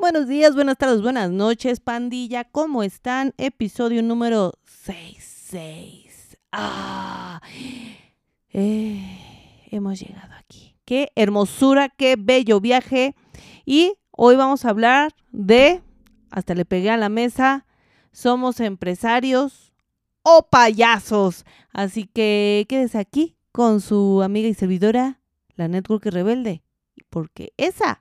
Buenos días, buenas tardes, buenas noches, pandilla. ¿Cómo están? Episodio número 66. Ah, eh, hemos llegado aquí. Qué hermosura, qué bello viaje. Y hoy vamos a hablar de, hasta le pegué a la mesa, somos empresarios o payasos. Así que quédese aquí con su amiga y servidora, la Network Rebelde. Porque esa...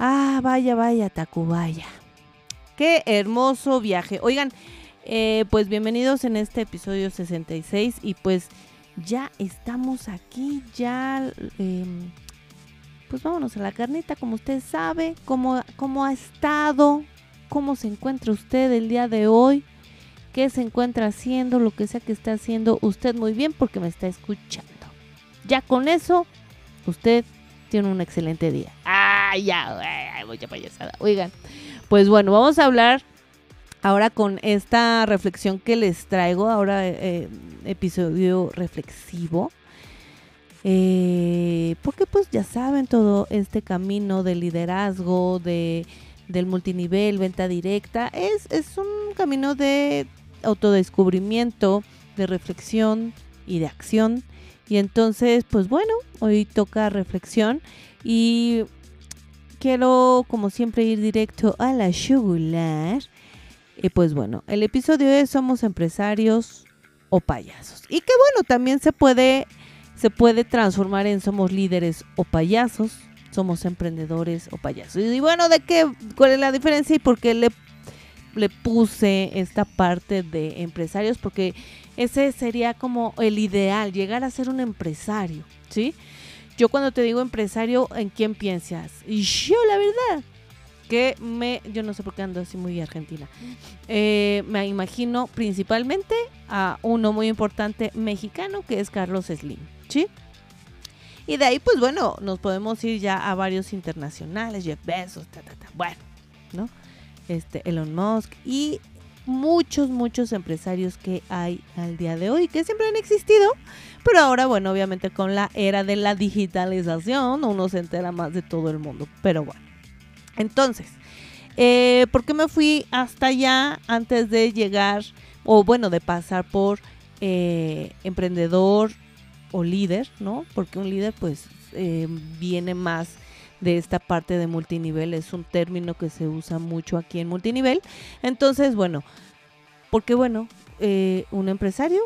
Ah, vaya, vaya, Tacubaya. Qué hermoso viaje. Oigan, eh, pues bienvenidos en este episodio 66 y pues ya estamos aquí, ya... Em, pues vámonos a la carnita, como usted sabe, cómo, cómo ha estado, cómo se encuentra usted el día de hoy, qué se encuentra haciendo, lo que sea que esté haciendo usted muy bien porque me está escuchando. Ya con eso, usted tiene un excelente día. Ah, ya, mucha payasada. Oigan, pues bueno, vamos a hablar ahora con esta reflexión que les traigo, ahora eh, episodio reflexivo. Eh, porque pues ya saben todo este camino de liderazgo, de, del multinivel, venta directa, es, es un camino de autodescubrimiento, de reflexión y de acción. Y entonces, pues bueno, hoy toca reflexión y quiero como siempre ir directo a la yugular y pues bueno, el episodio es Somos empresarios o payasos. Y que bueno, también se puede, se puede transformar en Somos líderes o payasos, somos emprendedores o payasos. Y bueno, ¿de qué? ¿Cuál es la diferencia y por qué le, le puse esta parte de empresarios? Porque ese sería como el ideal, llegar a ser un empresario, ¿sí? Yo cuando te digo empresario, ¿en quién piensas? Y yo, la verdad, que me, yo no sé por qué ando así muy argentina, eh, me imagino principalmente a uno muy importante mexicano que es Carlos Slim, ¿sí? Y de ahí, pues bueno, nos podemos ir ya a varios internacionales, Jeff Bezos, bueno, ¿no? Este, Elon Musk y muchos, muchos empresarios que hay al día de hoy, que siempre han existido, pero ahora, bueno, obviamente con la era de la digitalización, uno se entera más de todo el mundo, pero bueno. Entonces, eh, ¿por qué me fui hasta allá antes de llegar, o bueno, de pasar por eh, emprendedor o líder, ¿no? Porque un líder pues eh, viene más de esta parte de multinivel, es un término que se usa mucho aquí en multinivel. Entonces, bueno, porque bueno, un empresario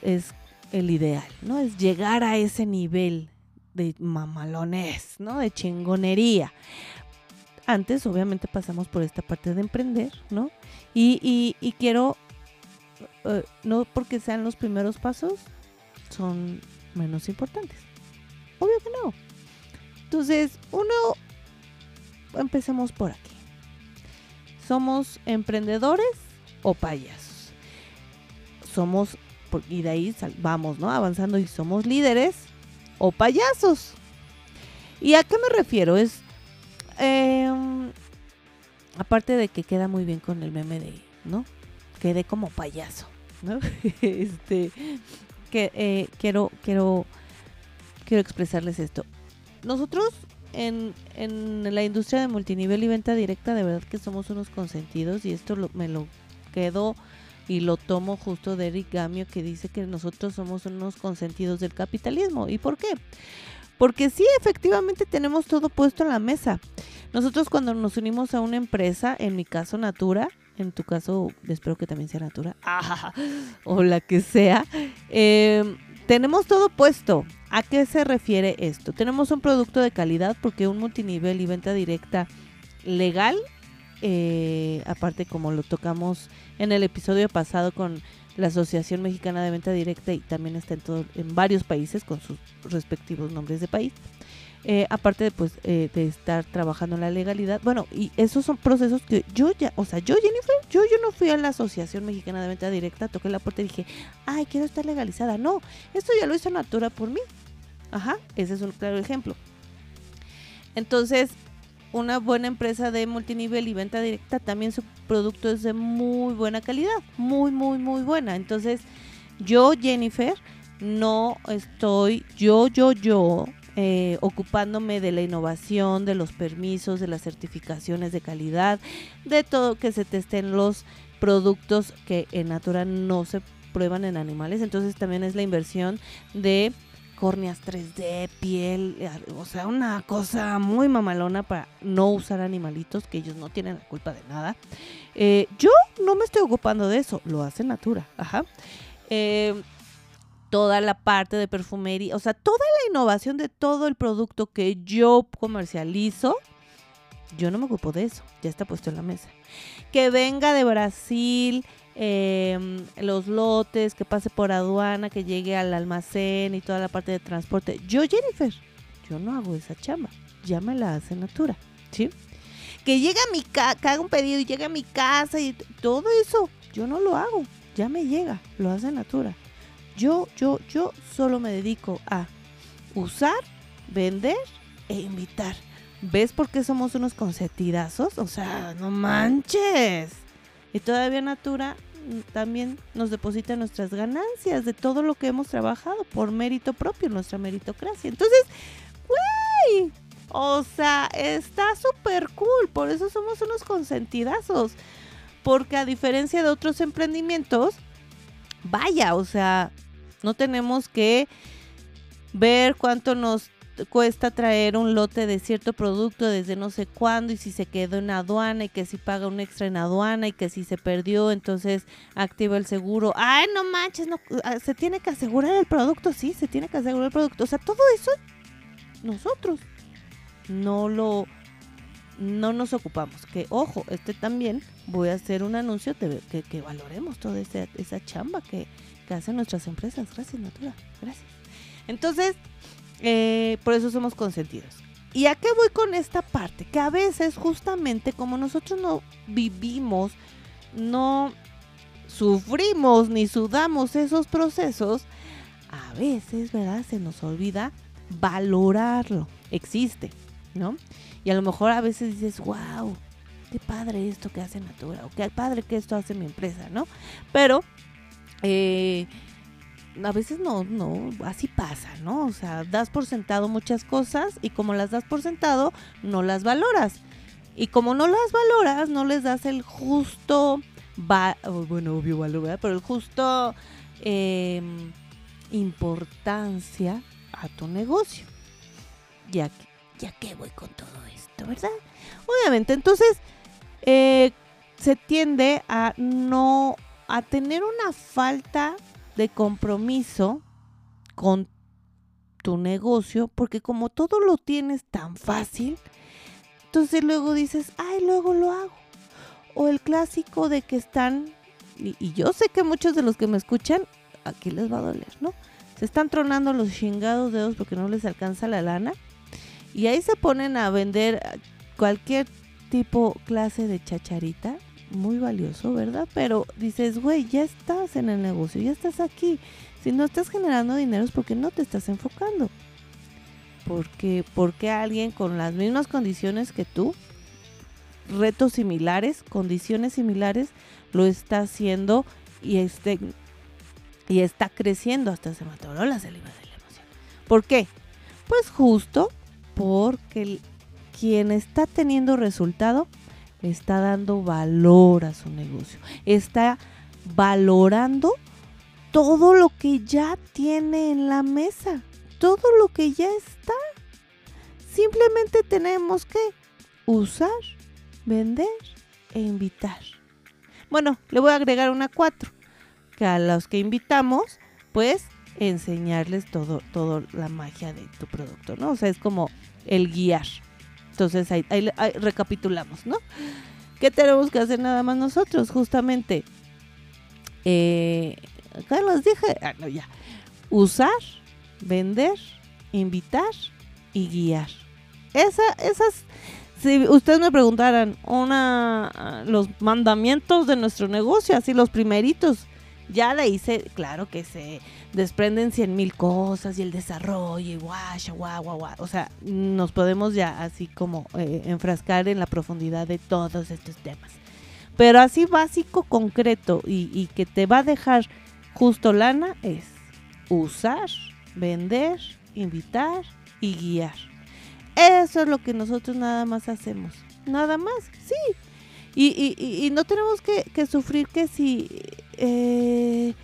es el ideal, ¿no? Es llegar a ese nivel de mamalones, ¿no? De chingonería antes obviamente pasamos por esta parte de emprender, ¿no? Y, quiero, eh, no porque sean los primeros pasos, son menos importantes. Obvio que no. Entonces, uno, empecemos por aquí. ¿Somos emprendedores o payasos? Somos, y de ahí vamos, ¿no? Avanzando y somos líderes o payasos. ¿Y a qué me refiero? Es Em, aparte de que queda muy bien con el meme de, ¿no? Quedé como payaso, ¿no? este, que eh, quiero, quiero, quiero expresarles esto. Nosotros en, en, la industria de multinivel y venta directa, de verdad que somos unos consentidos y esto me lo quedo y lo tomo justo de Eric Gamio que dice que nosotros somos unos consentidos del capitalismo. ¿Y por qué? Porque sí, efectivamente tenemos todo puesto en la mesa. Nosotros cuando nos unimos a una empresa, en mi caso Natura, en tu caso espero que también sea Natura, o la que sea, em, tenemos todo puesto. ¿A qué se refiere esto? Tenemos un producto de calidad porque un multinivel y venta directa legal, eh, aparte como lo tocamos en el episodio pasado con la Asociación Mexicana de Venta Directa y también está en, todo, en varios países con sus respectivos nombres de país. Eh, aparte de, pues, eh, de estar trabajando en la legalidad. Bueno, y esos son procesos que yo ya, o sea, yo Jennifer, yo, yo no fui a la Asociación Mexicana de Venta Directa, toqué la puerta y dije, ay, quiero estar legalizada. No, esto ya lo hizo Natura por mí. Ajá, ese es un claro ejemplo. Entonces, una buena empresa de multinivel y venta directa, también su producto es de muy buena calidad, muy, muy, muy buena. Entonces, yo, Jennifer, no estoy, yo, yo, yo, eh, ocupándome de la innovación, de los permisos, de las certificaciones de calidad, de todo que se testen los productos que en Natura no se prueban en animales. Entonces también es la inversión de córneas 3D, piel, eh, o sea, una cosa muy mamalona para no usar animalitos que ellos no tienen la culpa de nada. Eh, yo no me estoy ocupando de eso, lo hace Natura, ajá. Eh, toda la parte de perfumería, o sea, toda la innovación de todo el producto que yo comercializo, yo no me ocupo de eso, ya está puesto en la mesa. Que venga de Brasil, eh, los lotes, que pase por aduana, que llegue al almacén y toda la parte de transporte. Yo, Jennifer, yo no hago esa chamba, ya me la hace Natura, ¿sí? Que llegue a mi casa, haga un pedido y llegue a mi casa y todo eso, yo no lo hago, ya me llega, lo hace Natura. Yo, yo, yo solo me dedico a usar, vender e invitar. ¿Ves por qué somos unos consentidazos? O sea, no manches. Y todavía Natura también nos deposita nuestras ganancias de todo lo que hemos trabajado por mérito propio, nuestra meritocracia. Entonces, güey, o sea, está súper cool. Por eso somos unos consentidazos. Porque a diferencia de otros emprendimientos, vaya, o sea, no tenemos que ver cuánto nos cuesta traer un lote de cierto producto desde no sé cuándo y si se quedó en aduana y que si paga un extra en aduana y que si se perdió entonces activa el seguro. Ay, no manches, no, ah, se tiene que asegurar el producto, sí, se tiene que asegurar el producto. O sea, todo eso nosotros no lo no nos ocupamos. Que ojo, este también voy a hacer un anuncio de que, que valoremos toda esa, esa chamba que, que hacen nuestras empresas. Gracias, Natura. Gracias. Entonces, eh, por eso somos consentidos. ¿Y a qué voy con esta parte? Que a veces justamente como nosotros no vivimos, no sufrimos ni sudamos esos procesos, a veces, ¿verdad? Se nos olvida valorarlo. Existe, ¿no? Y a lo mejor a veces dices, wow, qué padre esto que hace Natura, o qué padre que esto hace mi empresa, ¿no? Pero eh, a veces no, no, así pasa, ¿no? O sea, das por sentado muchas cosas y como las das por sentado, no las valoras. Y como no las valoras, no les das el justo, bueno, obvio valor, Pero el justo em, importancia a tu negocio. Ya ya que voy con todo esto, ¿verdad? Obviamente, entonces, eh, se tiende a no, a tener una falta de compromiso con tu negocio, porque como todo lo tienes tan fácil, entonces luego dices, ay, luego lo hago. O el clásico de que están, y, yo sé que muchos de los que me escuchan, aquí les va a doler, ¿no? Se están tronando los chingados dedos porque no les alcanza la lana. Y ahí se ponen a vender cualquier tipo, clase de chacharita muy valioso, ¿verdad? Pero dices, güey, ya estás en el negocio, ya estás aquí. Si no estás generando dinero es porque no te estás enfocando. Porque, porque alguien con las mismas condiciones que tú, retos similares, condiciones similares, lo está haciendo y, este, y está creciendo hasta se mató la saliva de la emoción. ¿Por qué? Pues justo porque quien está teniendo resultado está dando valor a su negocio, está valorando todo lo que ya tiene en la mesa, todo lo que ya está. Simplemente tenemos que usar, vender e invitar. Bueno, le voy a agregar una cuatro, que a los que invitamos, pues enseñarles todo, todo la magia de tu producto, ¿no? O sea, es como el guiar. Entonces ahí, recapitulamos, ¿no? ¿Qué tenemos que hacer nada más nosotros? Justamente, eh, acá los dije, ah, no, ya. Usar, vender, invitar y guiar. Esa, esas, si ustedes me preguntaran, una, los mandamientos de nuestro negocio, así los primeritos, Ya de ahí se, claro que se desprenden cien mil cosas y el desarrollo y guau, guau, guau. O sea, nos podemos ya así como eh, enfrascar en la profundidad de todos estos temas. Pero así básico, concreto y, que te va a dejar justo lana es usar, vender, invitar y guiar. Eso es lo que nosotros nada más hacemos. Nada más, sí. Y, y, no tenemos que, sufrir que si... Eh,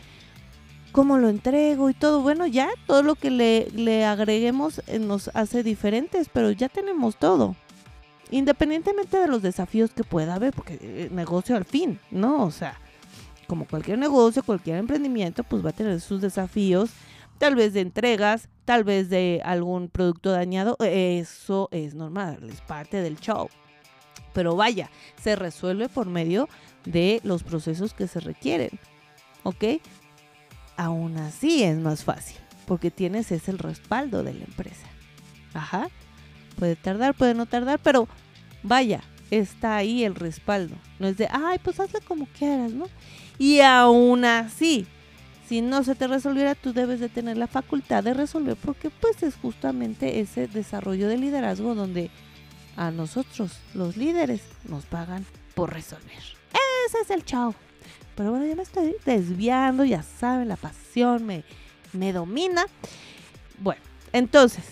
cómo lo entrego y todo. Bueno, ya todo lo que le, agreguemos eh, nos hace diferentes, pero ya tenemos todo. Independientemente de los desafíos que pueda haber, porque eh, negocio al fin, ¿no? O sea, como cualquier negocio, cualquier emprendimiento, pues va a tener sus desafíos, tal vez de entregas, tal vez de algún producto dañado. Eso es normal, es parte del show. Pero vaya, se resuelve por medio de los procesos que se requieren. ¿Ok? Aún así es más fácil, porque tienes ese el respaldo de la empresa. Ajá. Puede tardar, puede no tardar, pero vaya, está ahí el respaldo. No es de, ay, pues hazle como quieras, ¿no? Y aún así, si no se te resolviera, tú debes de tener la facultad de resolver, porque pues es justamente ese desarrollo de liderazgo donde a nosotros, los líderes, nos pagan por resolver. Ese es el chao. Pero bueno, ya me estoy desviando, ya saben, la pasión me, me domina. Bueno, entonces,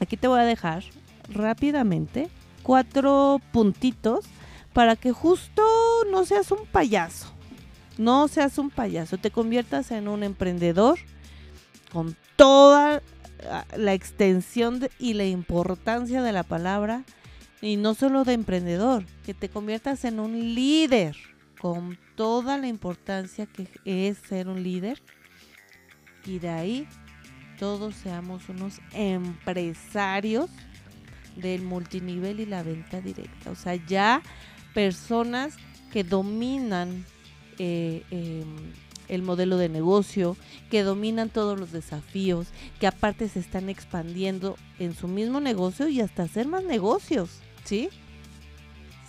aquí te voy a dejar rápidamente cuatro puntitos para que justo no seas un payaso. No seas un payaso, te conviertas en un emprendedor con toda la extensión y la importancia de la palabra y no solo de emprendedor, que te conviertas en un líder con toda la importancia que es ser un líder y de ahí todos seamos unos empresarios del multinivel y la venta directa. O sea, ya personas que dominan eh, eh, el modelo de negocio, que dominan todos los desafíos, que aparte se están expandiendo en su mismo negocio y hasta hacer más negocios, ¿sí?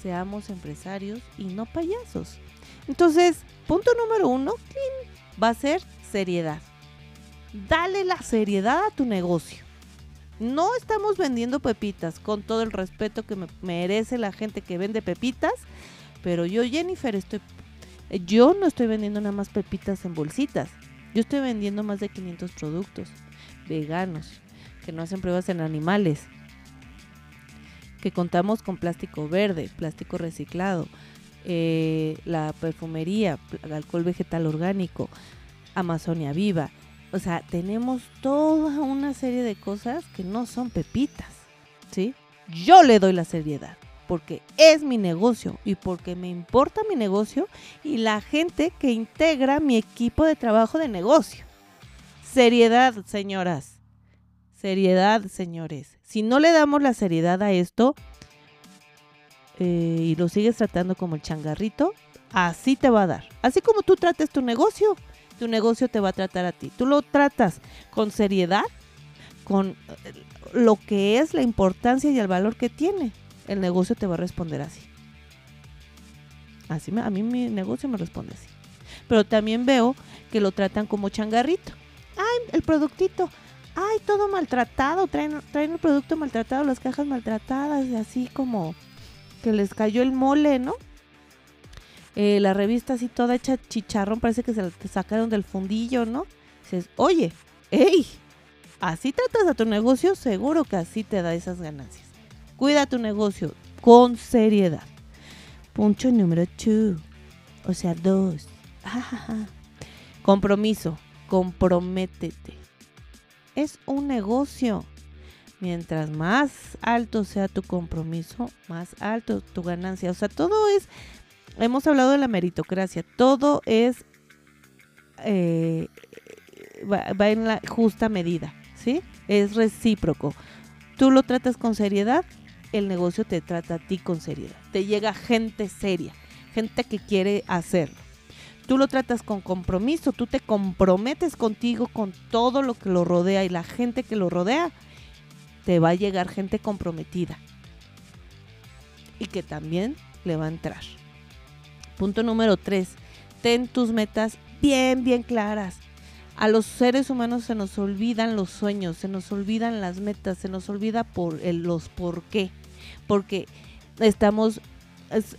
Seamos empresarios y no payasos. Entonces, punto número uno va a ser seriedad. Dale la seriedad a tu negocio. No estamos vendiendo pepitas con todo el respeto que me merece la gente que vende pepitas, pero yo, Jennifer, estoy yo no estoy vendiendo nada más pepitas en bolsitas. Yo estoy vendiendo más de 500 productos veganos que no hacen pruebas en animales. Que contamos con plástico verde, plástico reciclado, eh, la perfumería, alcohol vegetal orgánico, Amazonia Viva. O sea, tenemos toda una serie de cosas que no son pepitas, ¿sí? Yo le doy la seriedad porque es mi negocio y porque me importa mi negocio y la gente que integra mi equipo de trabajo de negocio. Seriedad, señoras. Seriedad, señores. Si no le damos la seriedad a esto eh, y lo sigues tratando como el changarrito, así te va a dar. Así como tú trates tu negocio, tu negocio te va a tratar a ti. Tú lo tratas con seriedad, con eh, lo que es la importancia y el valor que tiene el negocio te va a responder así. Así a mí mi negocio me responde así. Pero también veo que lo tratan como changarrito. Ay, el productito. Ay, todo maltratado. Traen, traen el producto maltratado, las cajas maltratadas, y así como que les cayó el mole, ¿no? Eh, la revista así toda hecha chicharrón, parece que se la sacaron del fundillo, ¿no? Dices, oye, hey, así tratas a tu negocio, seguro que así te da esas ganancias. Cuida tu negocio con seriedad. Punto número 2. O sea, dos. Compromiso. Comprométete. Es un negocio. Mientras más alto sea tu compromiso, más alto tu ganancia. O sea, todo es, hemos hablado de la meritocracia, todo es, eh, va en la justa medida, ¿sí? Es recíproco. Tú lo tratas con seriedad, el negocio te trata a ti con seriedad. Te llega gente seria, gente que quiere hacerlo. Tú lo tratas con compromiso, tú te comprometes contigo, con todo lo que lo rodea y la gente que lo rodea, te va a llegar gente comprometida y que también le va a entrar. Punto número tres, ten tus metas bien, bien claras. A los seres humanos se nos olvidan los sueños, se nos olvidan las metas, se nos olvida por los por qué. Porque estamos,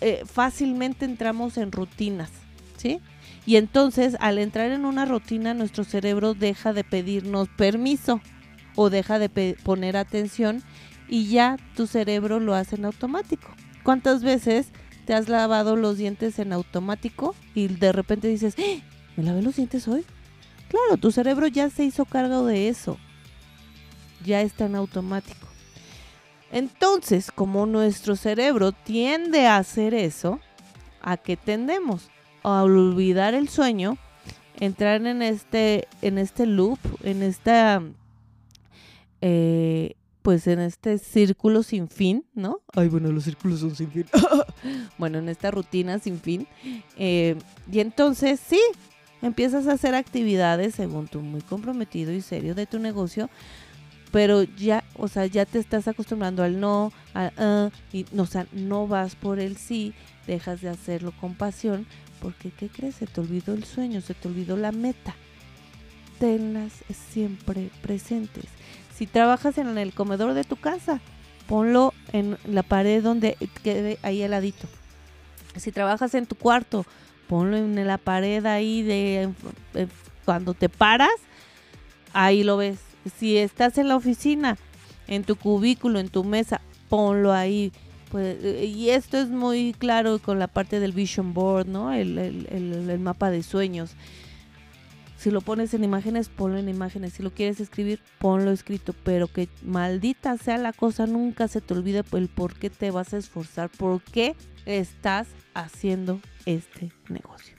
eh, fácilmente entramos en rutinas, ¿sí? Y entonces al entrar en una rutina nuestro cerebro deja de pedirnos permiso o deja de poner atención y ya tu cerebro lo hace en automático. ¿Cuántas veces te has lavado los dientes en automático y de repente dices, ¡Eh! ¿me lavé los dientes hoy? Claro, tu cerebro ya se hizo cargo de eso. Ya está en automático. Entonces, como nuestro cerebro tiende a hacer eso, ¿a qué tendemos? A olvidar el sueño, entrar en este, en este loop, en esta eh, pues en este círculo sin fin, ¿no? Ay, bueno, los círculos son sin fin. bueno, en esta rutina sin fin. Eh, y entonces, sí, empiezas a hacer actividades según tú muy comprometido y serio de tu negocio, pero ya, o sea, ya te estás acostumbrando al no, al, uh, y, o sea, no vas por el sí, dejas de hacerlo con pasión, porque ¿qué crees? Se te olvidó el sueño, se te olvidó la meta. Tenlas siempre presentes. Si trabajas en el comedor de tu casa, ponlo en la pared donde quede ahí heladito. Si trabajas en tu cuarto, ponlo en la pared ahí de cuando te paras, ahí lo ves. Si estás en la oficina, en tu cubículo, en tu mesa, ponlo ahí. Pues, y esto es muy claro con la parte del vision board, ¿no? El, el mapa de sueños. Si lo pones en imágenes, ponlo en imágenes. Si lo quieres escribir, ponlo escrito. Pero que maldita sea la cosa, nunca se te olvide el por qué te vas a esforzar, por qué estás haciendo este negocio.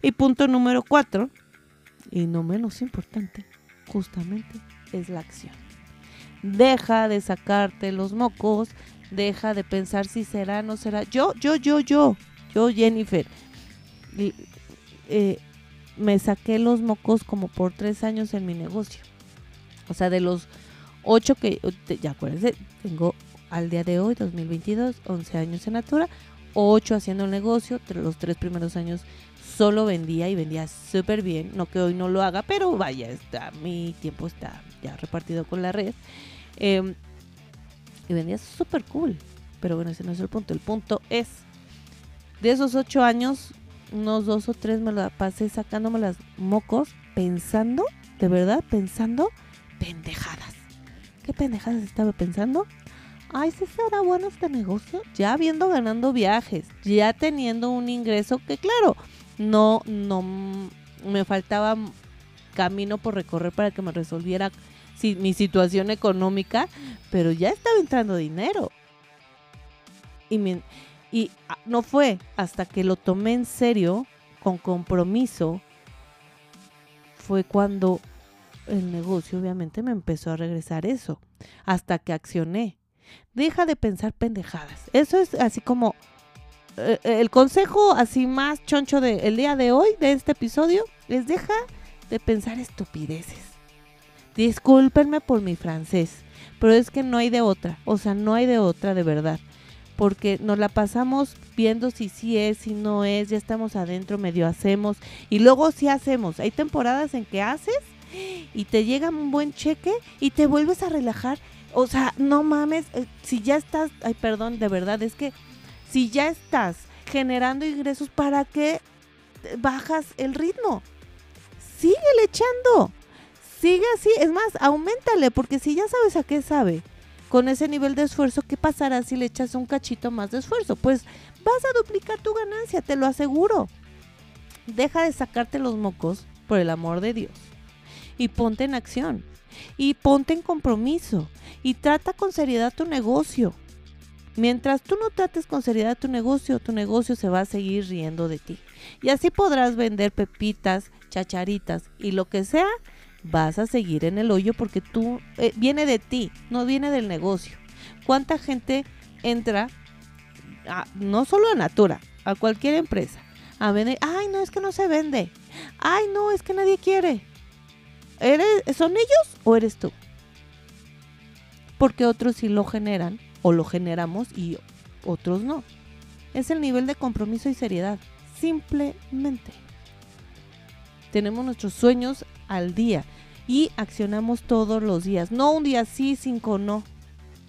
Y punto número cuatro, y no menos importante, justamente es la acción. Deja de sacarte los mocos, deja de pensar si será no será. Yo, yo, yo, yo, yo, Jennifer. Eh, me saqué los mocos como por tres años en mi negocio. O sea, de los ocho que, ya acuérdense, tengo al día de hoy, 2022, 11 años en Natura, ocho haciendo el negocio, los tres primeros años solo vendía y vendía súper bien, no que hoy no lo haga, pero vaya, está, mi tiempo está ya repartido con la red. Em, y vendía súper cool, pero bueno, ese no es el punto, el punto es, de esos ocho años, unos dos o tres me la pasé sacándome las mocos, pensando, de verdad, pensando pendejadas. ¿Qué pendejadas estaba pensando? Ay, si será bueno este negocio. Ya habiendo ganando viajes, ya teniendo un ingreso que, claro, no, no me faltaba camino por recorrer para que me resolviera mi situación económica, pero ya estaba entrando dinero. Y ah, no fue hasta que lo tomé en serio, con compromiso, fue cuando el negocio obviamente me empezó a regresar eso, hasta que accioné. Deja de pensar pendejadas. Eso es así como eh, el consejo así más choncho del día de hoy, de este episodio, es deja de pensar estupideces. Discúlpenme por mi francés, pero es que no hay de otra, o sea, no hay de otra de verdad porque nos la pasamos viendo si sí es, si no es, ya estamos adentro, medio hacemos y luego sí hacemos. Hay temporadas en que haces y te llega un buen cheque y te vuelves a relajar. O sea, no mames, eh, si ya estás, ay, perdón, de verdad, es que si ya estás generando ingresos, ¿para qué bajas el ritmo? Sigue echando. Sigue así, es más, aumentale, porque si ya sabes a qué sabe con ese nivel de esfuerzo, ¿qué pasará si le echas un cachito más de esfuerzo? Pues vas a duplicar tu ganancia, te lo aseguro. Deja de sacarte los mocos, por el amor de Dios, y ponte en acción, y ponte en compromiso, y trata con seriedad tu negocio. Mientras tú no trates con seriedad tu negocio, tu negocio se va a seguir riendo de ti. Y así podrás vender pepitas, chacharitas y lo que sea vas a seguir en el hoyo porque tú eh, viene de ti, no viene del negocio. ¿Cuánta gente entra, no solo a Natura, a cualquier empresa, a vender? Ay, no, es que no se vende. Ay, no, es que nadie quiere. ¿Eres, ¿Son ellos o eres tú? Porque otros sí lo generan o lo generamos y otros no. Es el nivel de compromiso y seriedad. Simplemente. Tenemos nuestros sueños al día y accionamos todos los días. No un día sí, cinco no.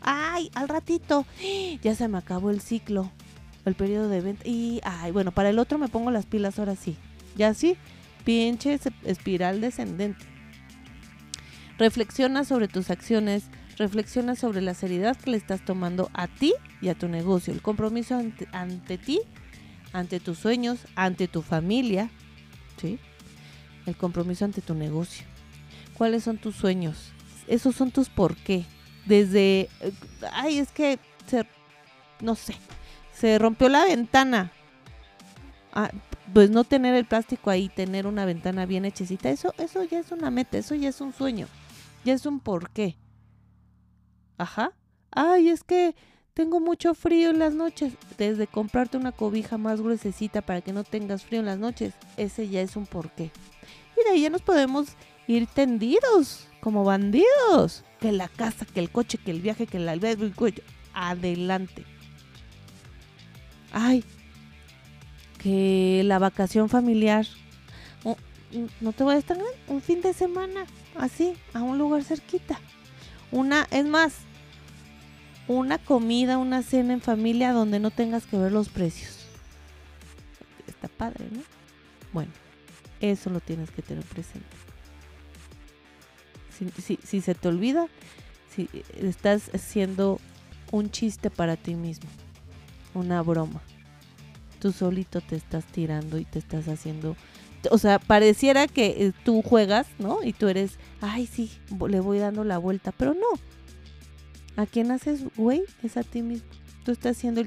Ay, al ratito. Ya se me acabó el ciclo, el periodo de venta. Y, ay, bueno, para el otro me pongo las pilas ahora sí. Ya sí, pinche espiral descendente. Reflexiona sobre tus acciones, reflexiona sobre la seriedad que le estás tomando a ti y a tu negocio, el compromiso ante, ante ti, ante tus sueños, ante tu familia, ¿sí? El compromiso ante tu negocio. ¿Cuáles son tus sueños? Esos son tus por qué. Desde, ay, es que, se, no sé, se rompió la ventana. Ah, pues no tener el plástico ahí, tener una ventana bien hechecita, eso, eso ya es una meta, eso ya es un sueño, ya es un porqué. Ajá. Ay, es que tengo mucho frío en las noches. Desde comprarte una cobija más gruesecita para que no tengas frío en las noches, ese ya es un porqué. Y ahí ya nos podemos ir tendidos, como bandidos. Que la casa, que el coche, que el viaje, que el albergue, adelante. Ay, que la vacación familiar. no te voy a estar un fin de semana, así, a un lugar cerquita. Una, es más, una comida, una cena en familia donde no tengas que ver los precios. Está padre, ¿no? Bueno, eso lo tienes que tener presente. Si, se te olvida, si estás haciendo un chiste para ti mismo, una broma, tú solito te estás tirando y te estás haciendo o sea, pareciera que eh, tú juegas, ¿no? Y tú eres, ay, sí, le voy dando la vuelta, pero no. ¿A quién haces, güey? Es a ti mismo. Tú estás haciendo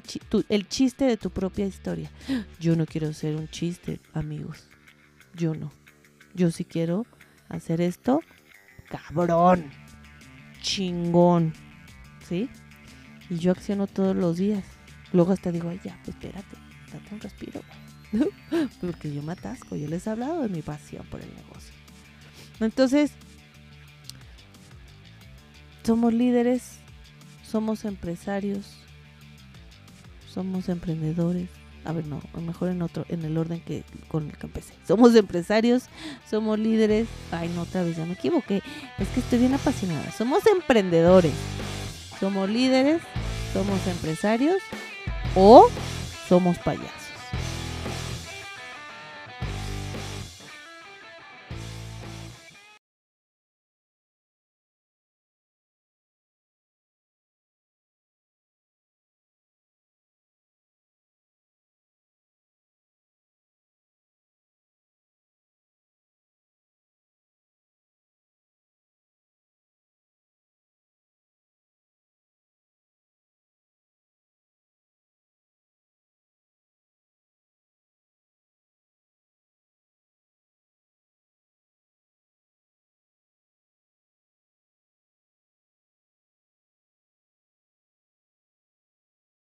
el chiste de tu propia historia. Yo no quiero ser un chiste, amigos. Yo no. Yo sí quiero hacer esto cabrón, chingón, ¿sí? Y yo acciono todos los días. Luego hasta digo, ay, ya, pues espérate, date un respiro, Porque yo me atasco, yo les he hablado de mi pasión por el negocio. Entonces, somos líderes, somos empresarios, somos emprendedores. A ver, no, mejor en otro, en el orden que con el que. Somos empresarios, somos líderes. Ay, no, otra vez ya me equivoqué. Es que estoy bien apasionada. Somos emprendedores, somos líderes, somos empresarios o somos payasos.